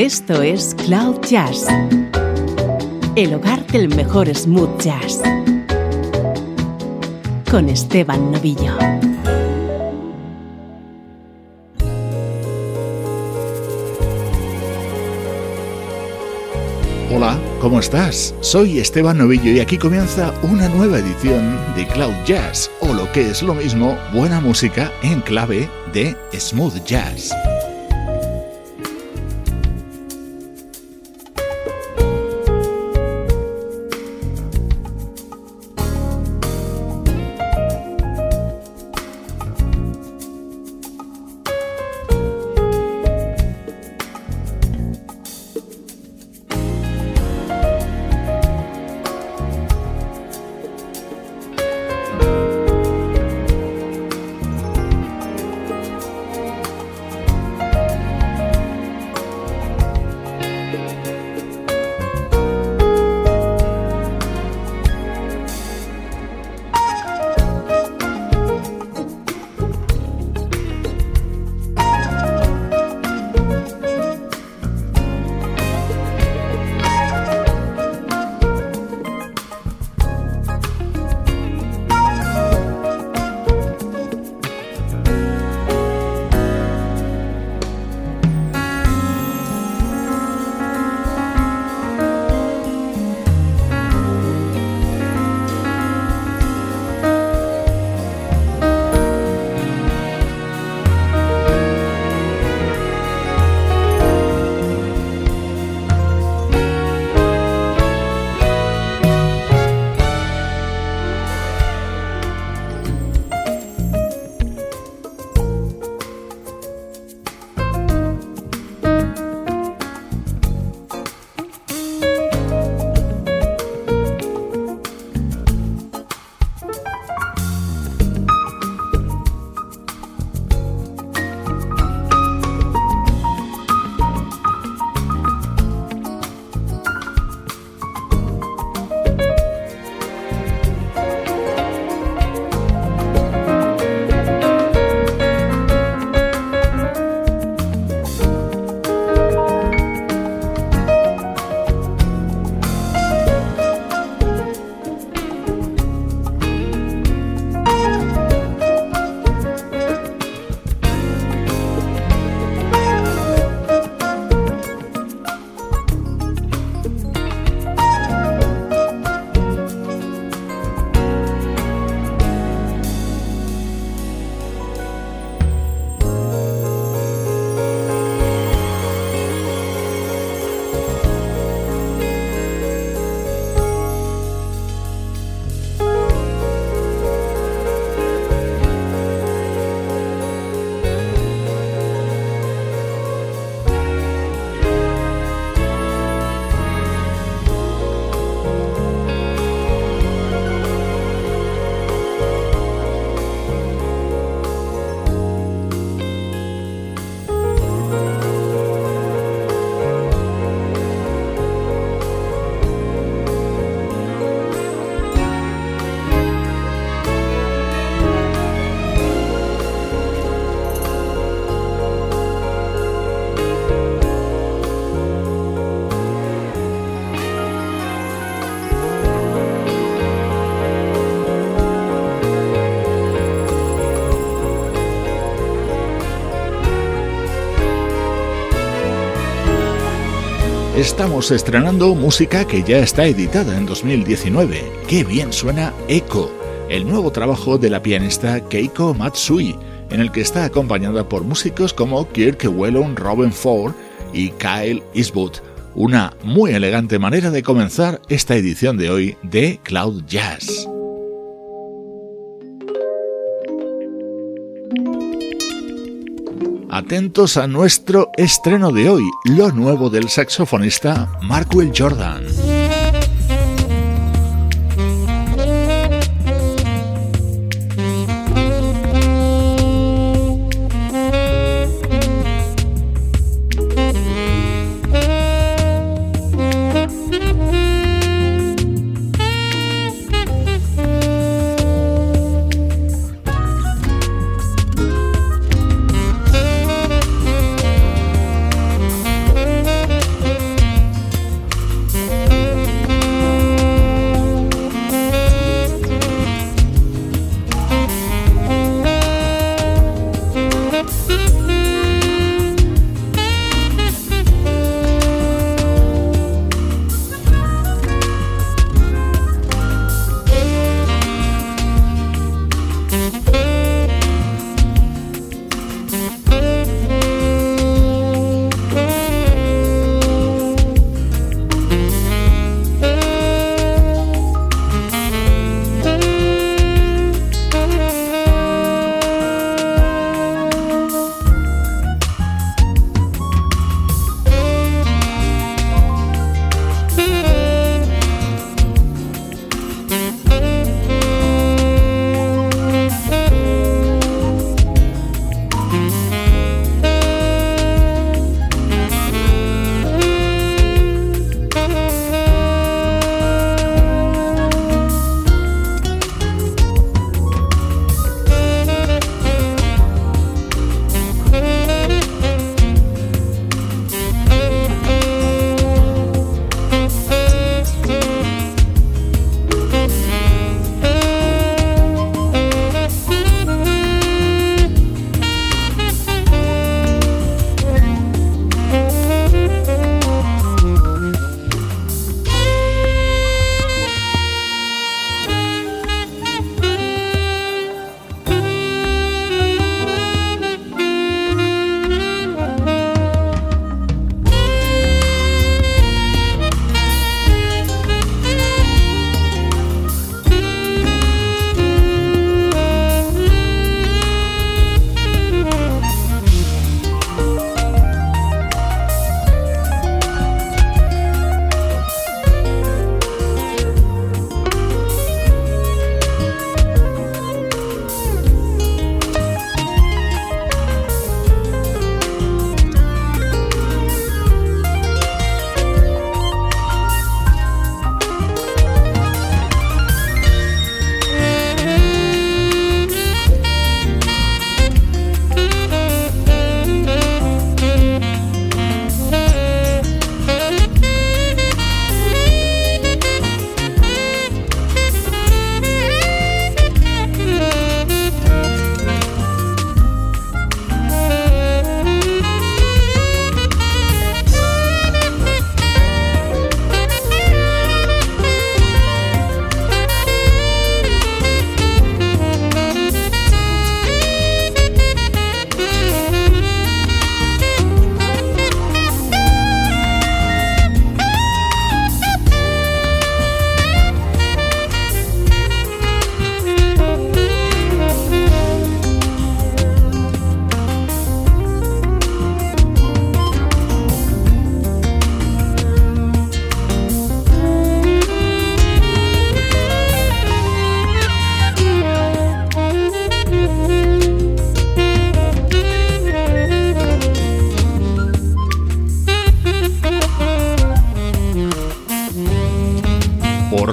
Esto es Cloud Jazz, el hogar del mejor smooth jazz, con Esteban Novillo. Hola, ¿cómo estás? Soy Esteban Novillo y aquí comienza una nueva edición de Cloud Jazz, o lo que es lo mismo, buena música en clave de smooth jazz. Estamos estrenando música que ya está editada en 2019. ¡Qué bien suena Echo! El nuevo trabajo de la pianista Keiko Matsui, en el que está acompañada por músicos como Kirk Whelan, Robin Ford y Kyle Eastwood. Una muy elegante manera de comenzar esta edición de hoy de Cloud Jazz. Atentos a nuestro estreno de hoy, lo nuevo del saxofonista Markwell Jordan.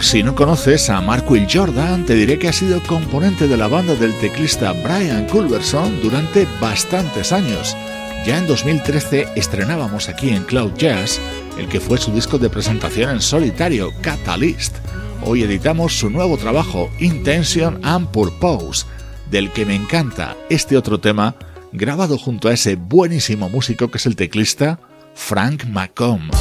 Si no conoces a Mark Will Jordan, te diré que ha sido componente de la banda del teclista Brian Culverson durante bastantes años. Ya en 2013 estrenábamos aquí en Cloud Jazz el que fue su disco de presentación en solitario, Catalyst. Hoy editamos su nuevo trabajo, Intention and Purpose, del que me encanta este otro tema, grabado junto a ese buenísimo músico que es el teclista Frank McComb.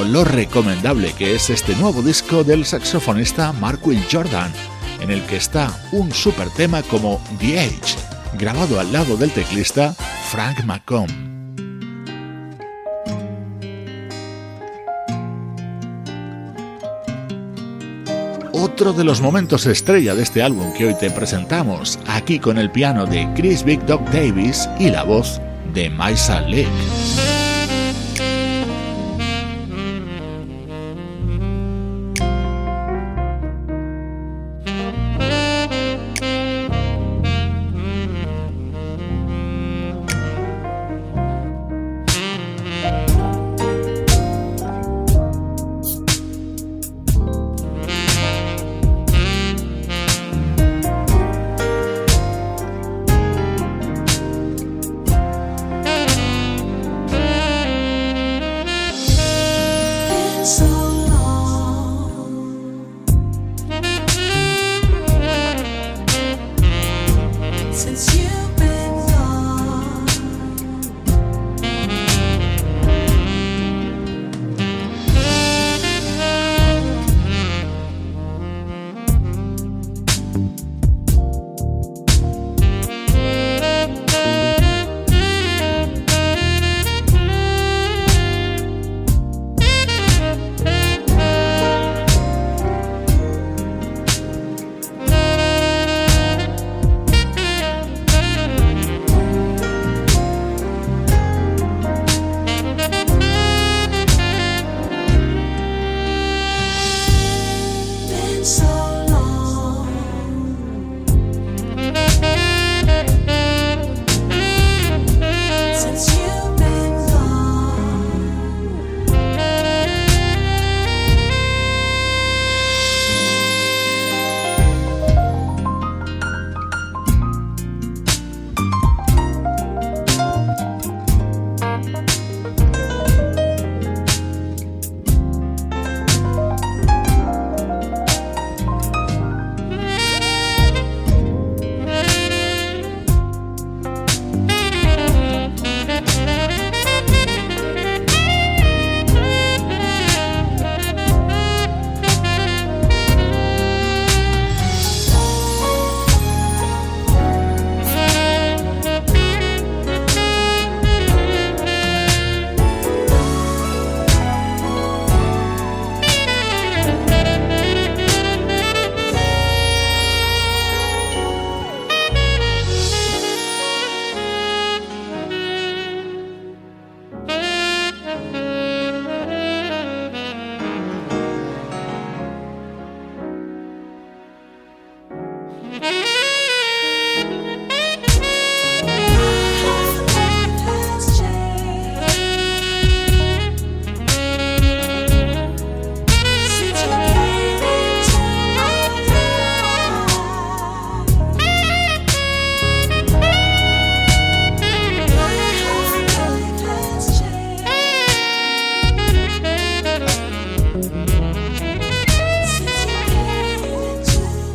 Lo recomendable que es este nuevo disco del saxofonista Mark Will Jordan, en el que está un super tema como The Age, grabado al lado del teclista Frank McComb. Otro de los momentos estrella de este álbum que hoy te presentamos, aquí con el piano de Chris Big Dog Davis y la voz de Maisa Lake.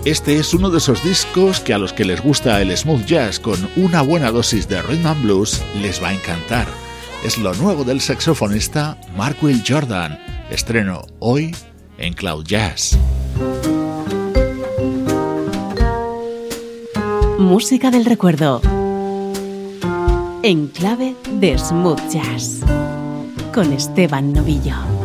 Este es uno de esos discos que a los que les gusta el smooth jazz con una buena dosis de rhythm and blues les va a encantar. Es lo nuevo del saxofonista Mark Will Jordan, estreno hoy en Cloud Jazz. Música del recuerdo. En clave de smooth jazz. Con Esteban Novillo.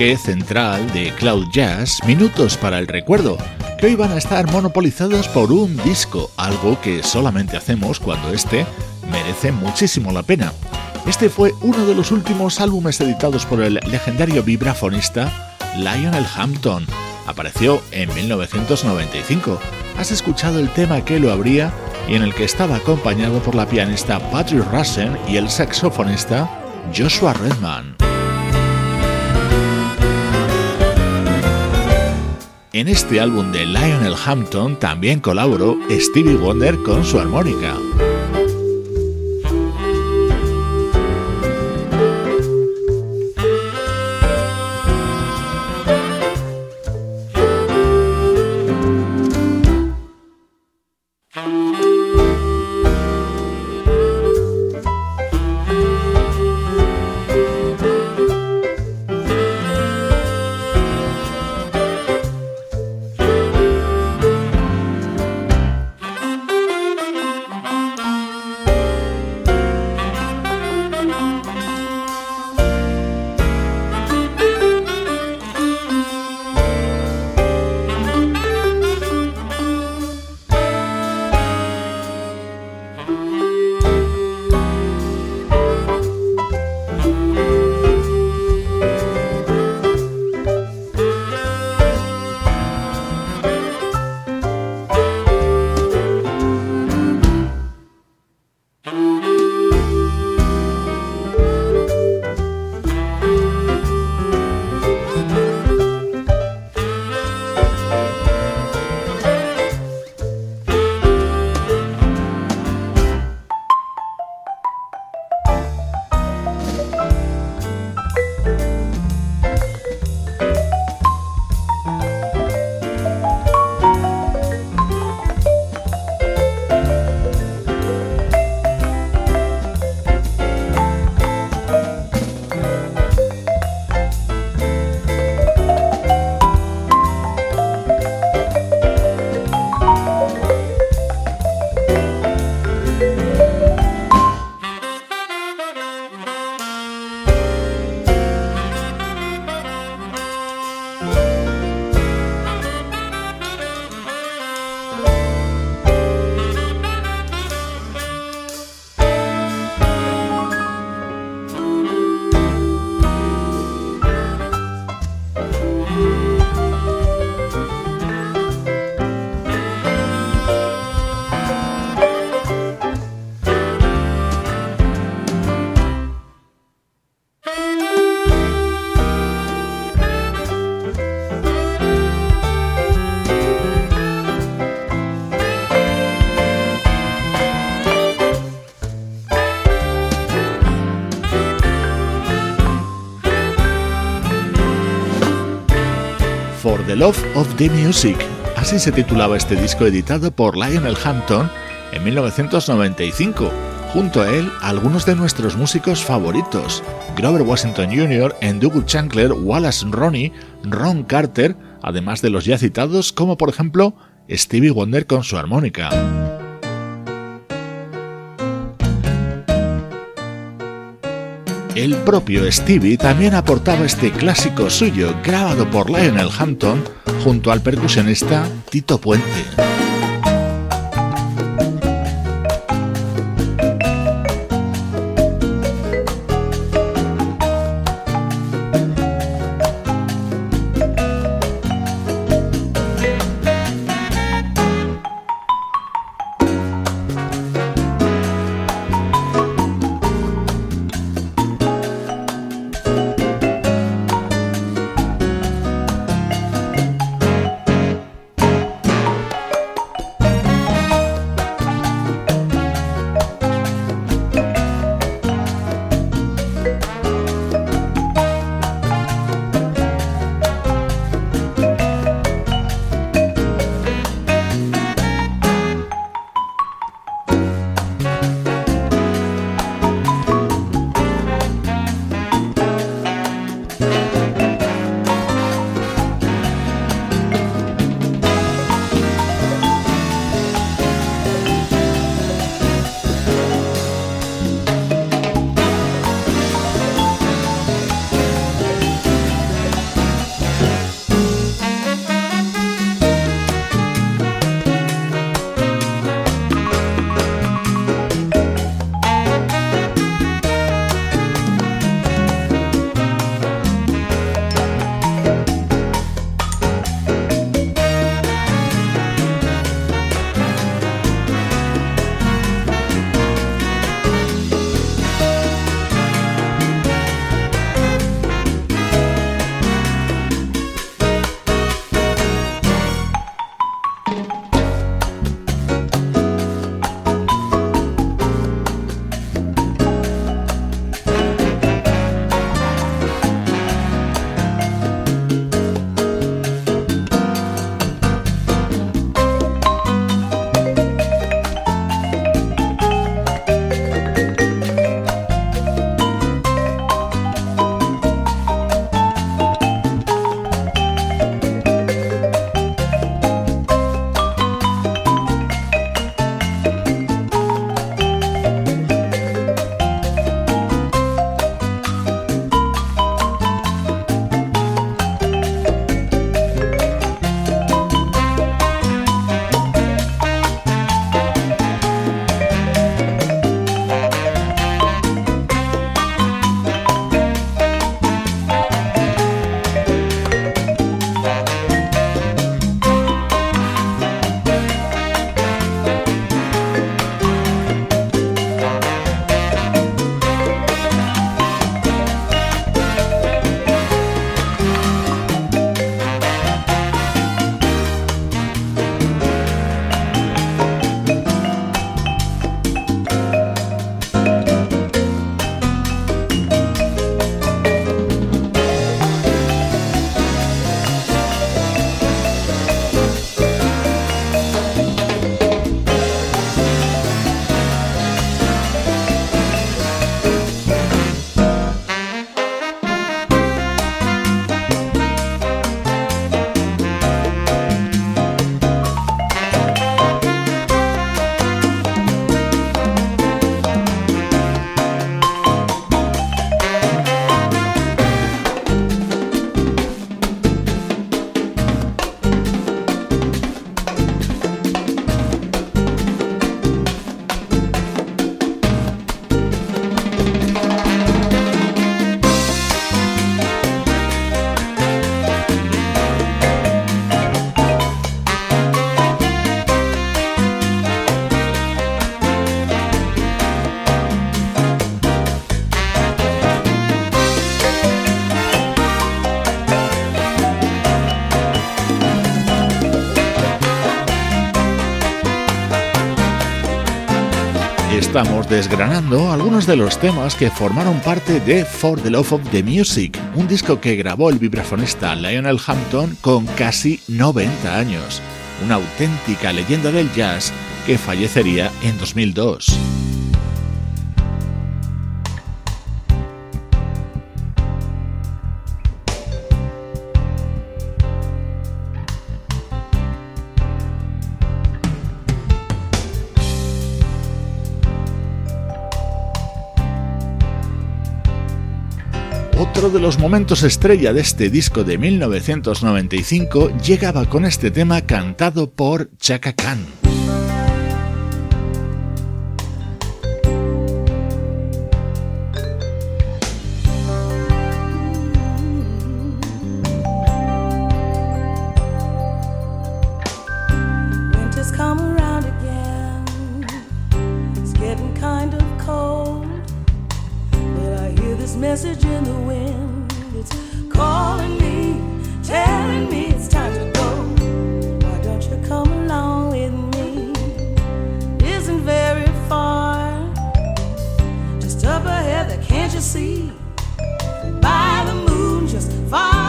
Bloque central de Cloud Jazz, Minutos para el Recuerdo, que hoy van a estar monopolizados por un disco, algo que solamente hacemos cuando este merece muchísimo la pena. Este fue uno de los últimos álbumes editados por el legendario vibrafonista Lionel Hampton. Apareció en 1995. Has escuchado el tema que lo abría y en el que estaba acompañado por la pianista Patrick Russen y el saxofonista Joshua Redman. En este álbum de Lionel Hampton también colaboró Stevie Wonder con su armónica. Love of the Music. Así se titulaba este disco editado por Lionel Hampton en 1995. Junto a él, algunos de nuestros músicos favoritos: Grover Washington Jr., Dougal Chancler, Wallace Ronnie, Ron Carter, además de los ya citados, como por ejemplo Stevie Wonder con su armónica. El propio Stevie también aportaba este clásico suyo grabado por Lionel Hampton junto al percusionista Tito Puente. Desgranando algunos de los temas que formaron parte de For the Love of the Music, un disco que grabó el vibrafonista Lionel Hampton con casi 90 años, una auténtica leyenda del jazz que fallecería en 2002. Otro de los momentos estrella de este disco de 1995 llegaba con este tema cantado por Chaka Khan. up ahead that can't you see? By the moon just far.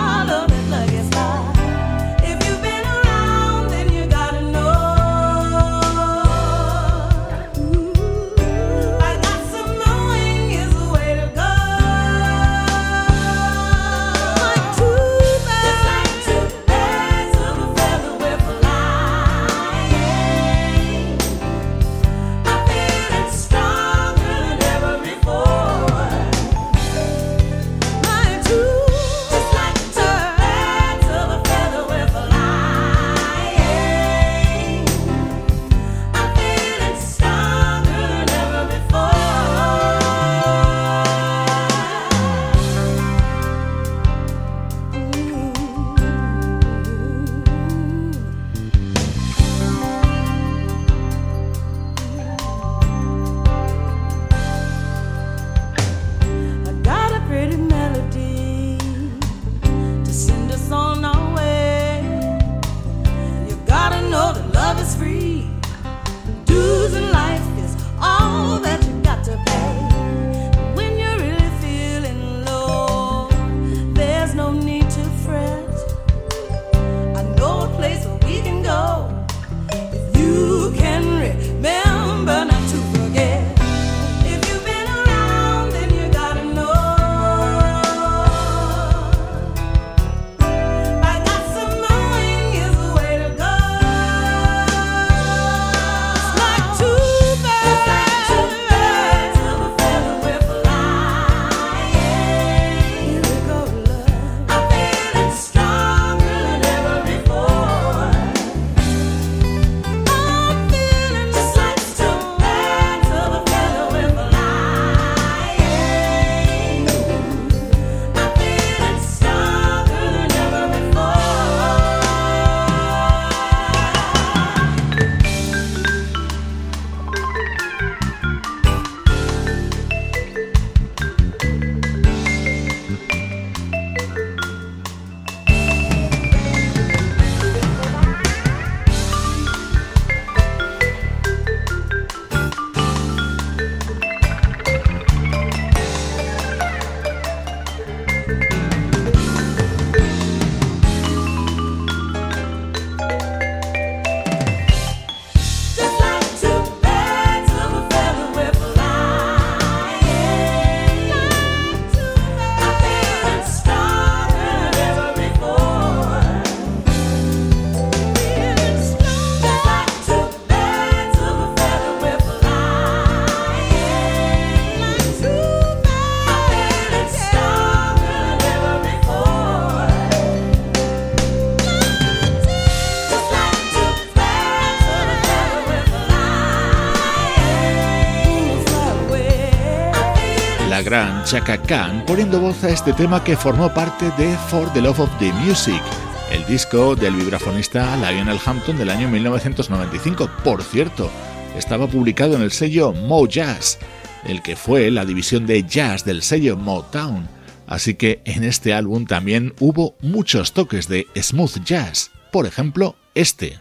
Chaka Khan poniendo voz a este tema que formó parte de For the Love of the Music, el disco del vibrafonista Lionel Hampton del año 1995. Por cierto, estaba publicado en el sello Mo Jazz, el que fue la división de jazz del sello Motown. Así que en este álbum también hubo muchos toques de smooth jazz, por ejemplo, este.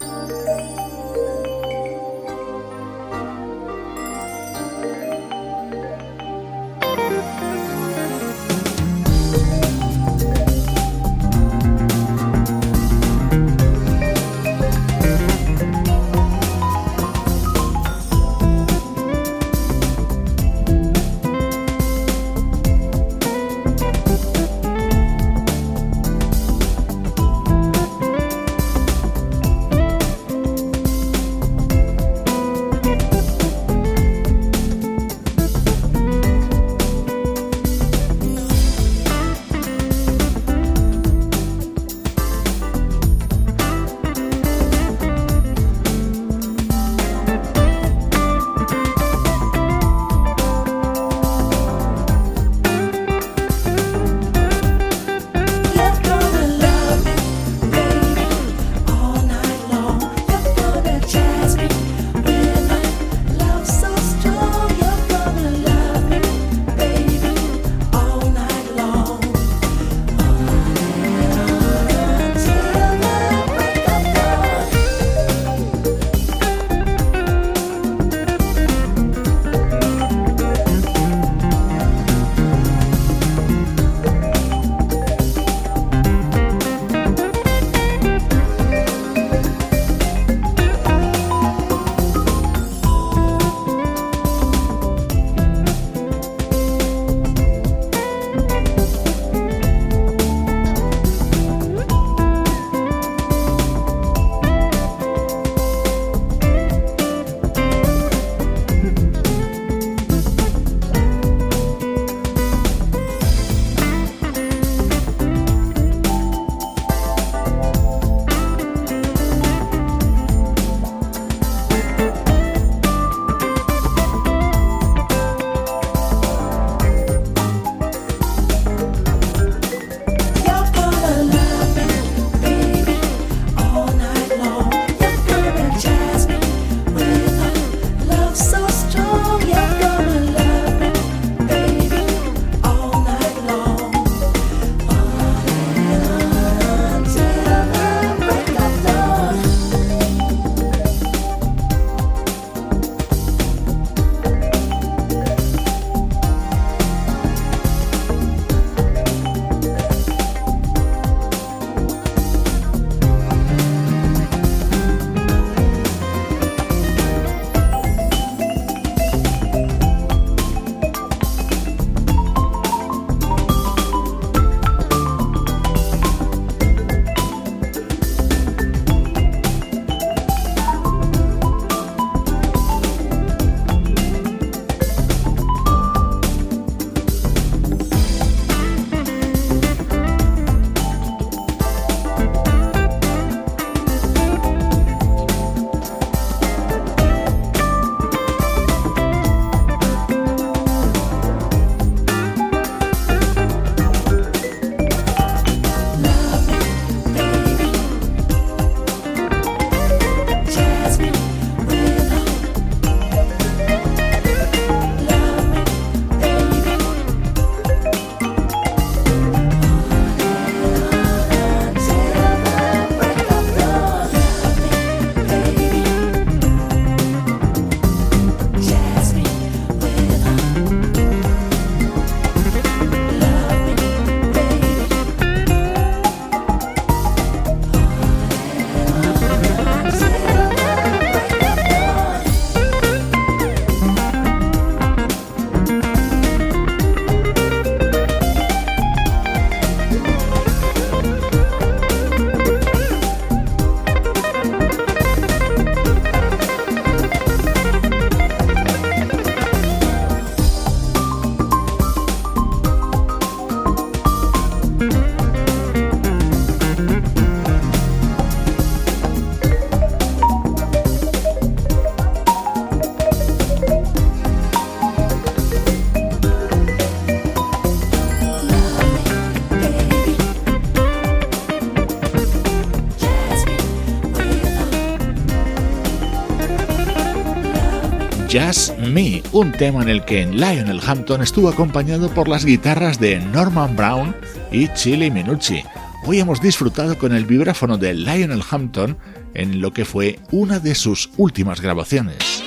Just Me, un tema en el que Lionel Hampton estuvo acompañado por las guitarras de Norman Brown y Chili Minucci. Hoy hemos disfrutado con el vibráfono de Lionel Hampton en lo que fue una de sus últimas grabaciones.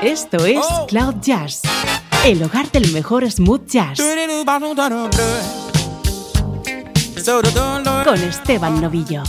Esto es oh. Cloud Jazz, el hogar del mejor smooth jazz. Con Esteban Novillo.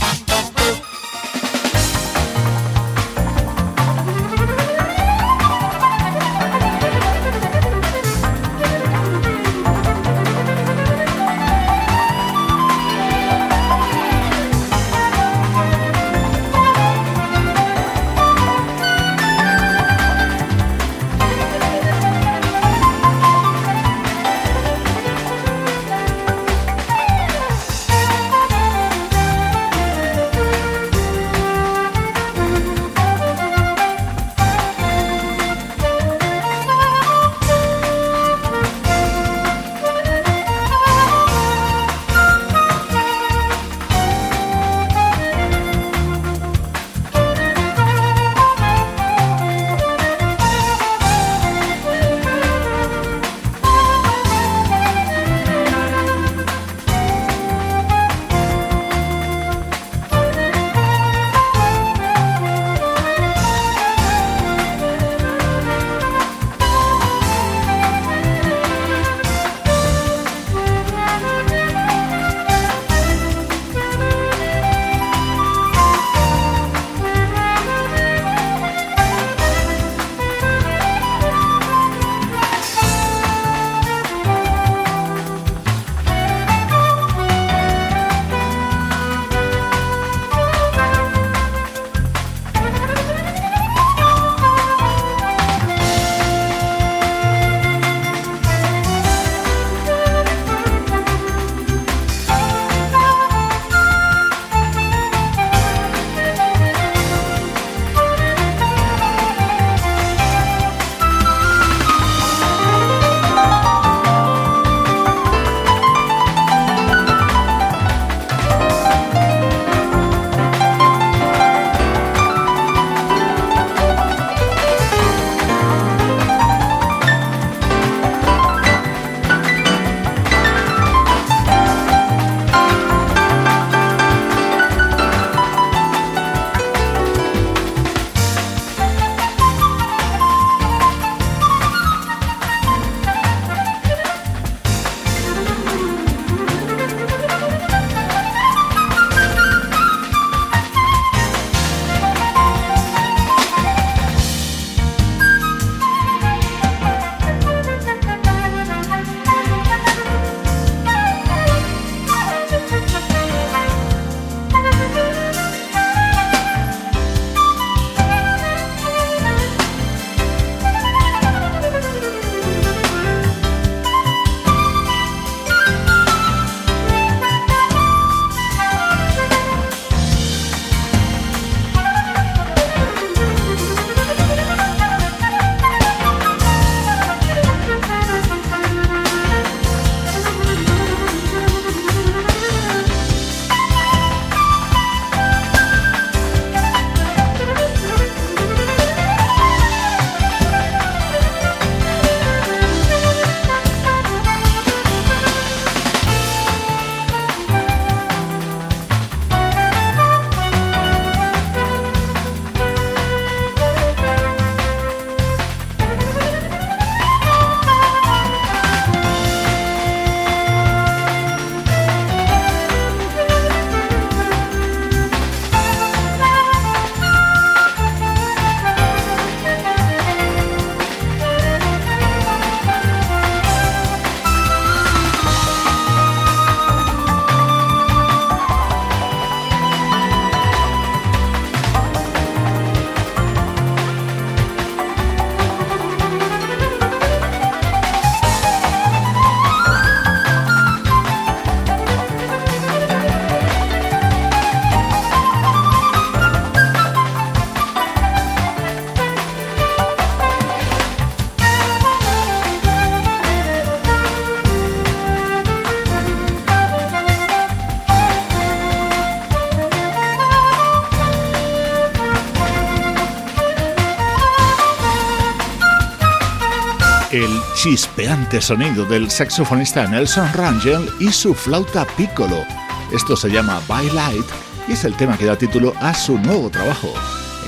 Chispeante sonido del saxofonista Nelson Rangel y su flauta piccolo. Esto se llama By Light y es el tema que da título a su nuevo trabajo.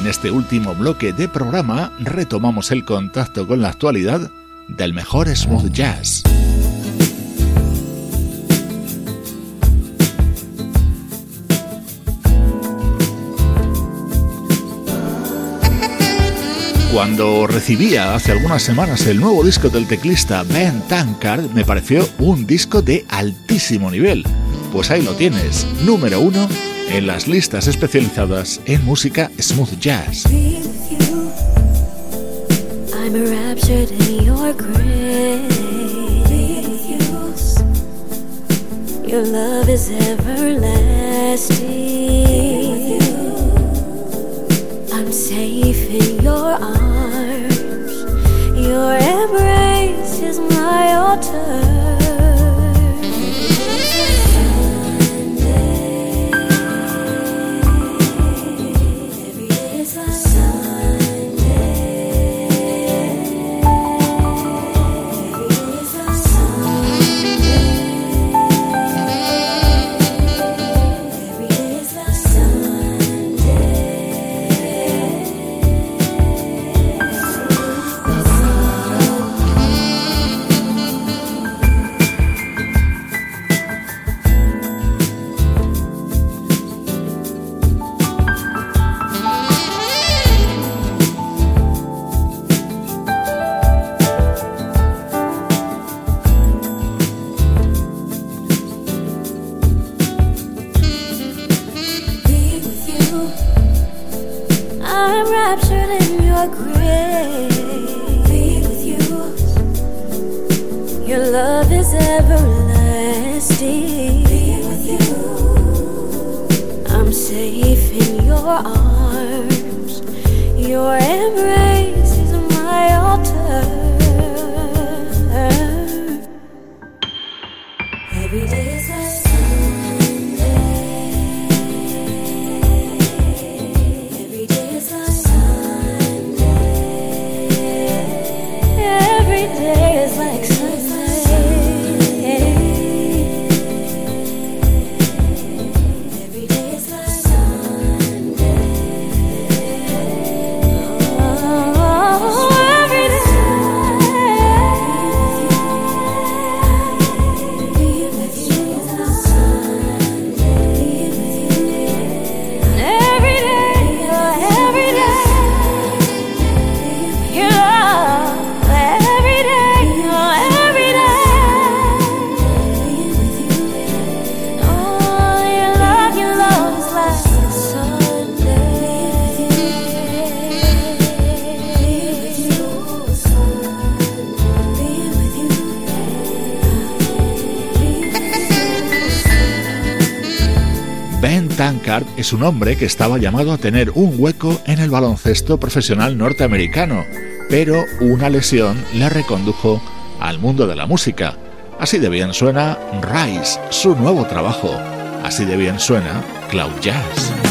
En este último bloque de programa retomamos el contacto con la actualidad del mejor smooth jazz. Cuando recibía hace algunas semanas el nuevo disco del teclista Ben Tankard, me pareció un disco de altísimo nivel. Pues ahí lo tienes, número uno en las listas especializadas en música smooth jazz. Your love is. Safe in your arms. Your embrace is my altar. Un hombre que estaba llamado a tener un hueco en el baloncesto profesional norteamericano, pero una lesión le recondujo al mundo de la música. Así de bien suena Rise, su nuevo trabajo. Así de bien suena Cloud Jazz.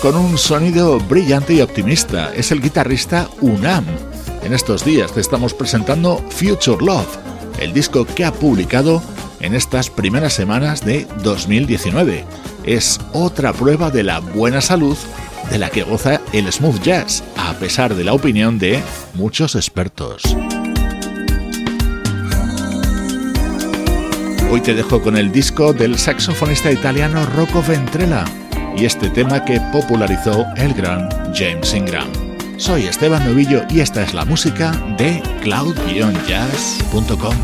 Con un sonido brillante y optimista. Es el guitarrista Unam. En estos días te estamos presentando Future Love, el disco que ha publicado en estas primeras semanas de 2019. Es otra prueba de la buena salud de la que goza el smooth jazz, a pesar de la opinión de muchos expertos. Hoy te dejo con el disco del saxofonista italiano Rocco Ventrella y este tema que popularizó el gran James Ingram. Soy Esteban Novillo y esta es la música de cloud-jazz.com.